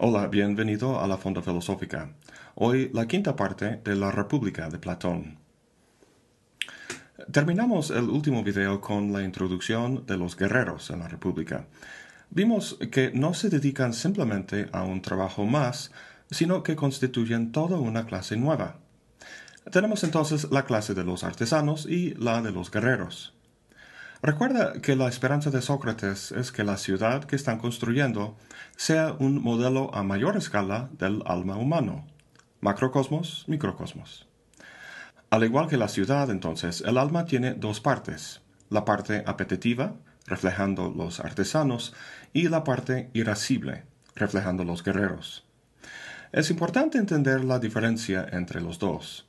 Hola, bienvenido a la Fonda Filosófica. Hoy la quinta parte de la República de Platón. Terminamos el último video con la introducción de los guerreros en la República. Vimos que no se dedican simplemente a un trabajo más, sino que constituyen toda una clase nueva. Tenemos entonces la clase de los artesanos y la de los guerreros. Recuerda que la esperanza de Sócrates es que la ciudad que están construyendo sea un modelo a mayor escala del alma humano. Macrocosmos, microcosmos. Al igual que la ciudad, entonces, el alma tiene dos partes. La parte apetitiva, reflejando los artesanos, y la parte irascible, reflejando los guerreros. Es importante entender la diferencia entre los dos.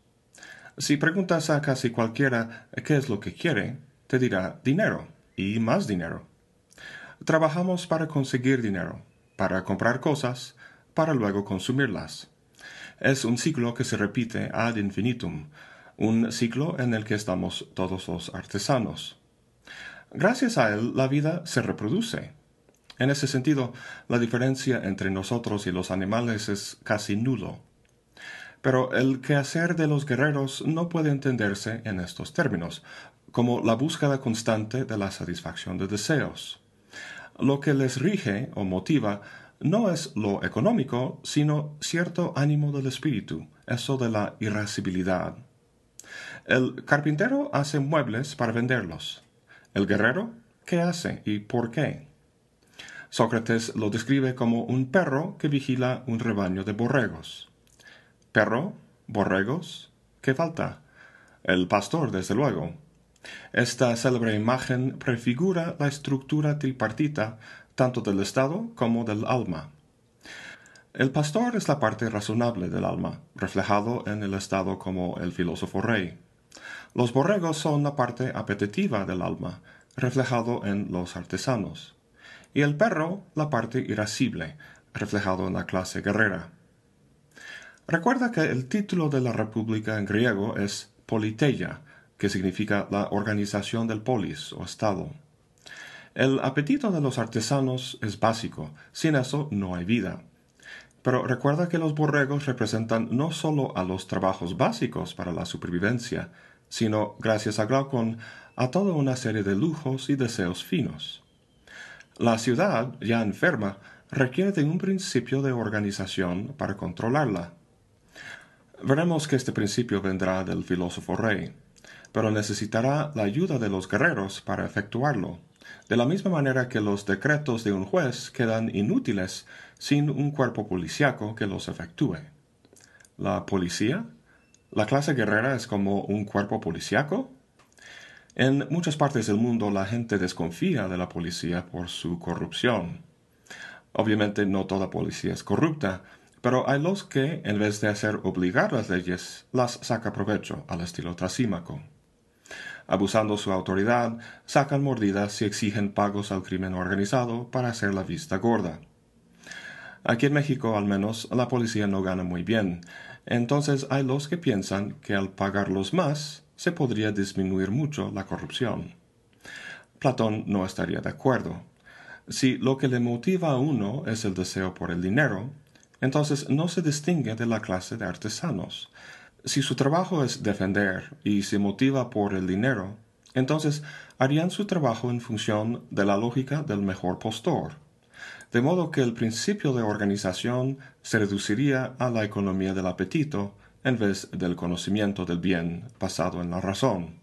Si preguntas a casi cualquiera qué es lo que quiere, te dirá dinero y más dinero. Trabajamos para conseguir dinero, para comprar cosas, para luego consumirlas. Es un ciclo que se repite ad infinitum, un ciclo en el que estamos todos los artesanos. Gracias a él la vida se reproduce. En ese sentido, la diferencia entre nosotros y los animales es casi nulo. Pero el quehacer de los guerreros no puede entenderse en estos términos, como la búsqueda constante de la satisfacción de deseos. Lo que les rige o motiva no es lo económico, sino cierto ánimo del espíritu, eso de la irascibilidad. El carpintero hace muebles para venderlos. El guerrero, ¿qué hace y por qué? Sócrates lo describe como un perro que vigila un rebaño de borregos. Perro, borregos, ¿qué falta? El pastor, desde luego. Esta célebre imagen prefigura la estructura tripartita tanto del Estado como del alma. El pastor es la parte razonable del alma, reflejado en el Estado como el filósofo rey. Los borregos son la parte apetitiva del alma, reflejado en los artesanos. Y el perro la parte irascible, reflejado en la clase guerrera. Recuerda que el título de la república en griego es politeia, que significa la organización del polis o estado. El apetito de los artesanos es básico, sin eso no hay vida. Pero recuerda que los borregos representan no solo a los trabajos básicos para la supervivencia, sino, gracias a Glaucon, a toda una serie de lujos y deseos finos. La ciudad, ya enferma, requiere de un principio de organización para controlarla. Veremos que este principio vendrá del filósofo rey pero necesitará la ayuda de los guerreros para efectuarlo, de la misma manera que los decretos de un juez quedan inútiles sin un cuerpo policíaco que los efectúe. ¿La policía? ¿La clase guerrera es como un cuerpo policíaco? En muchas partes del mundo la gente desconfía de la policía por su corrupción. Obviamente no toda policía es corrupta, pero hay los que, en vez de hacer obligar las leyes, las saca provecho al estilo trasímaco abusando su autoridad, sacan mordidas y exigen pagos al crimen organizado para hacer la vista gorda. Aquí en México al menos la policía no gana muy bien, entonces hay los que piensan que al pagarlos más se podría disminuir mucho la corrupción. Platón no estaría de acuerdo. Si lo que le motiva a uno es el deseo por el dinero, entonces no se distingue de la clase de artesanos, si su trabajo es defender y se motiva por el dinero, entonces harían su trabajo en función de la lógica del mejor postor, de modo que el principio de organización se reduciría a la economía del apetito en vez del conocimiento del bien basado en la razón.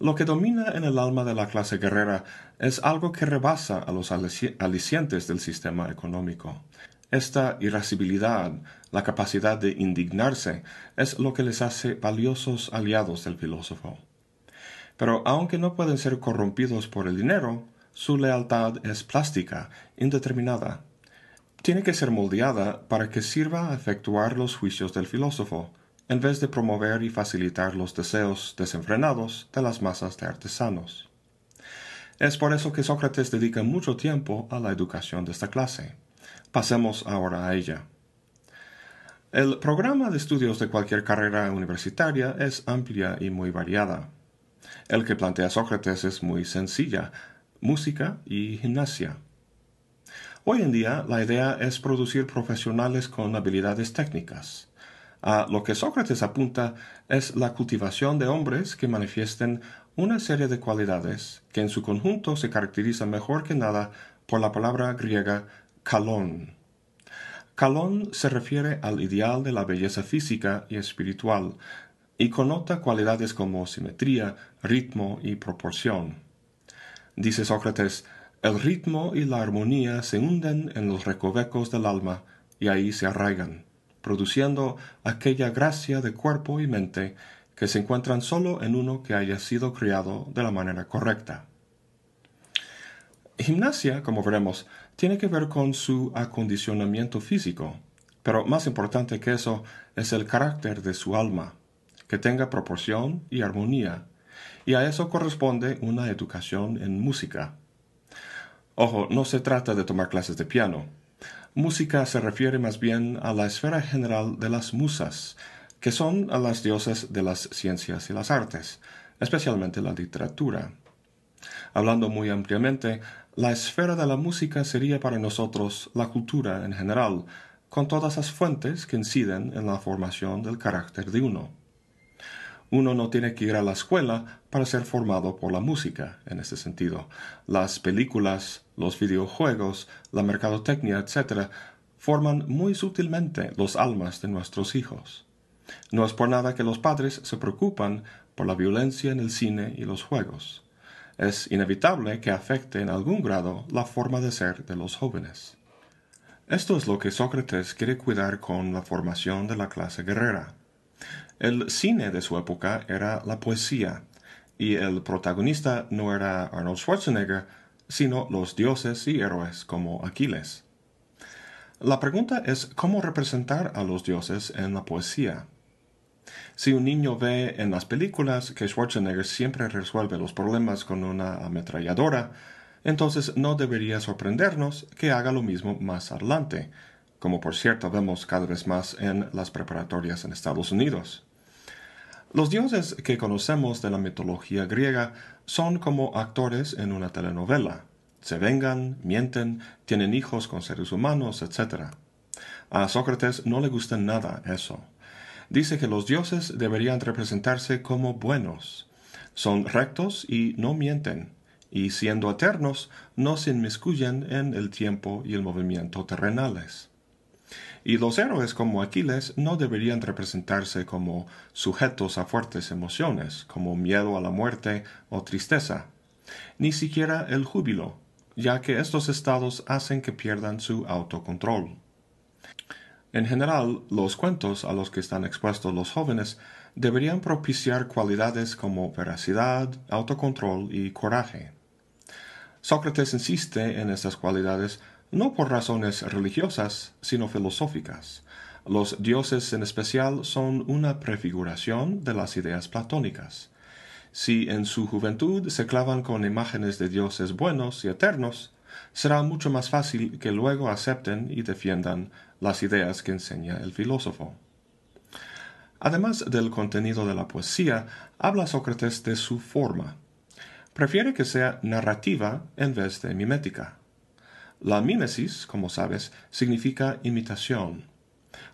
Lo que domina en el alma de la clase guerrera es algo que rebasa a los alicientes del sistema económico. Esta irascibilidad, la capacidad de indignarse, es lo que les hace valiosos aliados del filósofo. Pero aunque no pueden ser corrompidos por el dinero, su lealtad es plástica, indeterminada. Tiene que ser moldeada para que sirva a efectuar los juicios del filósofo, en vez de promover y facilitar los deseos desenfrenados de las masas de artesanos. Es por eso que Sócrates dedica mucho tiempo a la educación de esta clase. Pasemos ahora a ella. El programa de estudios de cualquier carrera universitaria es amplia y muy variada. El que plantea Sócrates es muy sencilla, música y gimnasia. Hoy en día la idea es producir profesionales con habilidades técnicas. A lo que Sócrates apunta es la cultivación de hombres que manifiesten una serie de cualidades que en su conjunto se caracterizan mejor que nada por la palabra griega kalón. Kalón se refiere al ideal de la belleza física y espiritual y connota cualidades como simetría, ritmo y proporción. Dice Sócrates, el ritmo y la armonía se hunden en los recovecos del alma y ahí se arraigan, produciendo aquella gracia de cuerpo y mente que se encuentran solo en uno que haya sido criado de la manera correcta. Gimnasia, como veremos, tiene que ver con su acondicionamiento físico, pero más importante que eso es el carácter de su alma, que tenga proporción y armonía, y a eso corresponde una educación en música. Ojo, no se trata de tomar clases de piano. Música se refiere más bien a la esfera general de las musas, que son a las diosas de las ciencias y las artes, especialmente la literatura. Hablando muy ampliamente, la esfera de la música sería para nosotros la cultura en general, con todas las fuentes que inciden en la formación del carácter de uno. Uno no tiene que ir a la escuela para ser formado por la música, en este sentido. Las películas, los videojuegos, la mercadotecnia, etc., forman muy sutilmente los almas de nuestros hijos. No es por nada que los padres se preocupan por la violencia en el cine y los juegos. Es inevitable que afecte en algún grado la forma de ser de los jóvenes. Esto es lo que Sócrates quiere cuidar con la formación de la clase guerrera. El cine de su época era la poesía, y el protagonista no era Arnold Schwarzenegger, sino los dioses y héroes como Aquiles. La pregunta es cómo representar a los dioses en la poesía. Si un niño ve en las películas que Schwarzenegger siempre resuelve los problemas con una ametralladora, entonces no debería sorprendernos que haga lo mismo más adelante, como por cierto vemos cada vez más en las preparatorias en Estados Unidos. Los dioses que conocemos de la mitología griega son como actores en una telenovela. Se vengan, mienten, tienen hijos con seres humanos, etc. A Sócrates no le gusta nada eso. Dice que los dioses deberían representarse como buenos. Son rectos y no mienten, y siendo eternos, no se inmiscuyen en el tiempo y el movimiento terrenales y los héroes como Aquiles no deberían representarse como sujetos a fuertes emociones, como miedo a la muerte o tristeza, ni siquiera el júbilo, ya que estos estados hacen que pierdan su autocontrol. En general, los cuentos a los que están expuestos los jóvenes deberían propiciar cualidades como veracidad, autocontrol y coraje. Sócrates insiste en estas cualidades no por razones religiosas, sino filosóficas. Los dioses en especial son una prefiguración de las ideas platónicas. Si en su juventud se clavan con imágenes de dioses buenos y eternos, será mucho más fácil que luego acepten y defiendan las ideas que enseña el filósofo. Además del contenido de la poesía, habla Sócrates de su forma. Prefiere que sea narrativa en vez de mimética. La mímesis, como sabes, significa imitación.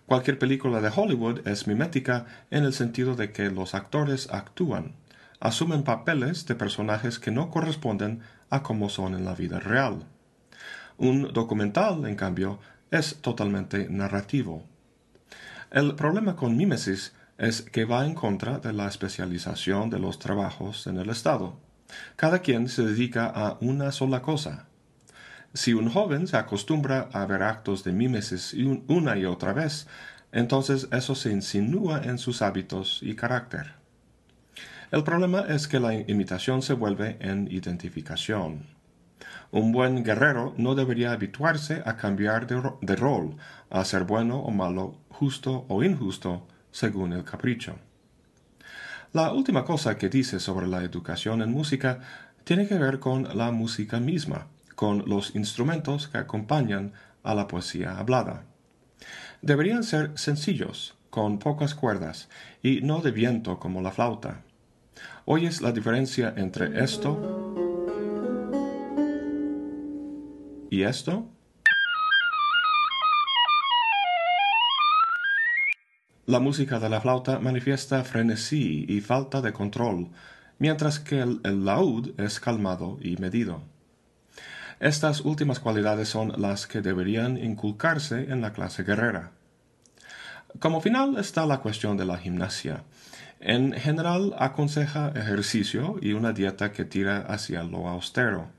Cualquier película de Hollywood es mimética en el sentido de que los actores actúan, asumen papeles de personajes que no corresponden a como son en la vida real. Un documental, en cambio, es totalmente narrativo. El problema con mímesis es que va en contra de la especialización de los trabajos en el Estado. Cada quien se dedica a una sola cosa, si un joven se acostumbra a ver actos de mímesis una y otra vez, entonces eso se insinúa en sus hábitos y carácter. El problema es que la imitación se vuelve en identificación. Un buen guerrero no debería habituarse a cambiar de, rol, a ser bueno o malo, justo o injusto, según el capricho. La última cosa que dice sobre la educación en música tiene que ver con la música misma con los instrumentos que acompañan a la poesía hablada. deberían ser sencillos, con pocas cuerdas, y no de viento como la flauta. ¿Oyes la diferencia entre esto y esto? La música de la flauta manifiesta frenesí y falta de control, mientras que el, laúd es calmado y medido. Estas últimas cualidades son las que deberían inculcarse en la clase guerrera. Como final está la cuestión de la gimnasia. En general aconseja ejercicio y una dieta que tira hacia lo austero.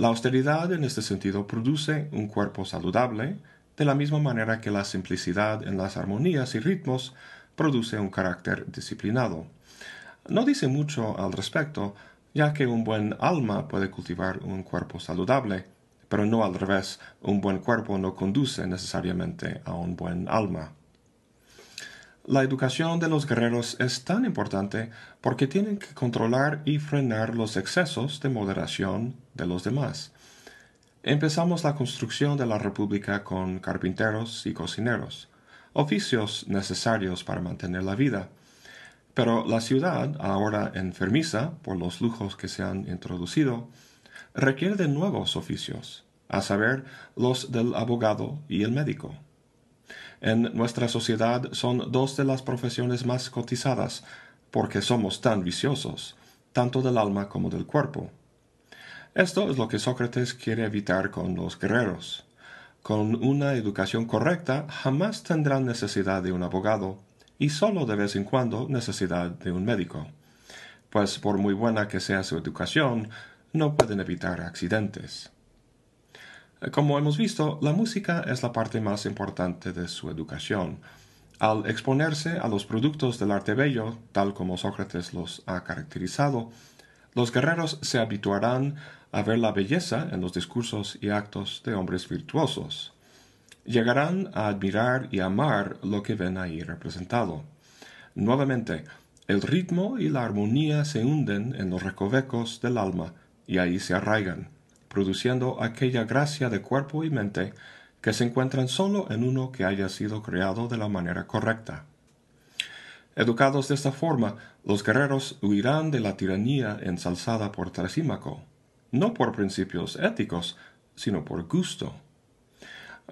La austeridad en este sentido produce un cuerpo saludable, de la misma manera que la simplicidad en las armonías y ritmos produce un carácter disciplinado. No dice mucho al respecto, ya que un buen alma puede cultivar un cuerpo saludable, pero no al revés, un buen cuerpo no conduce necesariamente a un buen alma. La educación de los guerreros es tan importante porque tienen que controlar y frenar los excesos de moderación de los demás. Empezamos la construcción de la República con carpinteros y cocineros, oficios necesarios para mantener la vida. Pero la ciudad, ahora enfermiza por los lujos que se han introducido, requiere de nuevos oficios, a saber, los del abogado y el médico en nuestra sociedad son dos de las profesiones más cotizadas, porque somos tan viciosos, tanto del alma como del cuerpo. Esto es lo que Sócrates quiere evitar con los guerreros. Con una educación correcta jamás tendrán necesidad de un abogado y solo de vez en cuando necesidad de un médico, pues por muy buena que sea su educación, no pueden evitar accidentes. Como hemos visto, la música es la parte más importante de su educación. Al exponerse a los productos del arte bello, tal como Sócrates los ha caracterizado, los guerreros se habituarán a ver la belleza en los discursos y actos de hombres virtuosos. Llegarán a admirar y amar lo que ven ahí representado. Nuevamente, el ritmo y la armonía se hunden en los recovecos del alma y ahí se arraigan produciendo aquella gracia de cuerpo y mente que se encuentran solo en uno que haya sido creado de la manera correcta. Educados de esta forma, los guerreros huirán de la tiranía ensalzada por Trasímaco, no por principios éticos, sino por gusto.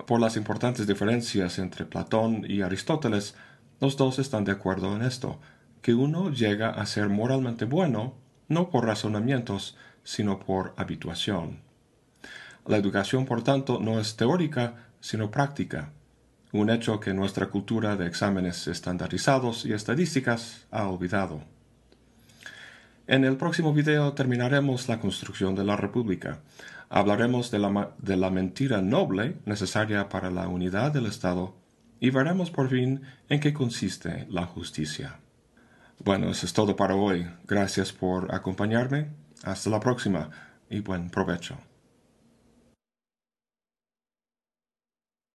Por las importantes diferencias entre Platón y Aristóteles, los dos están de acuerdo en esto, que uno llega a ser moralmente bueno no por razonamientos, sino por habituación. La educación, por tanto, no es teórica, sino práctica, un hecho que nuestra cultura de exámenes estandarizados y estadísticas ha olvidado. En el próximo video terminaremos la construcción de la República. Hablaremos de la, de la mentira noble necesaria para la unidad del Estado y veremos por fin en qué consiste la justicia. Bueno, eso es todo para hoy. Gracias por acompañarme. Hasta la próxima y buen provecho.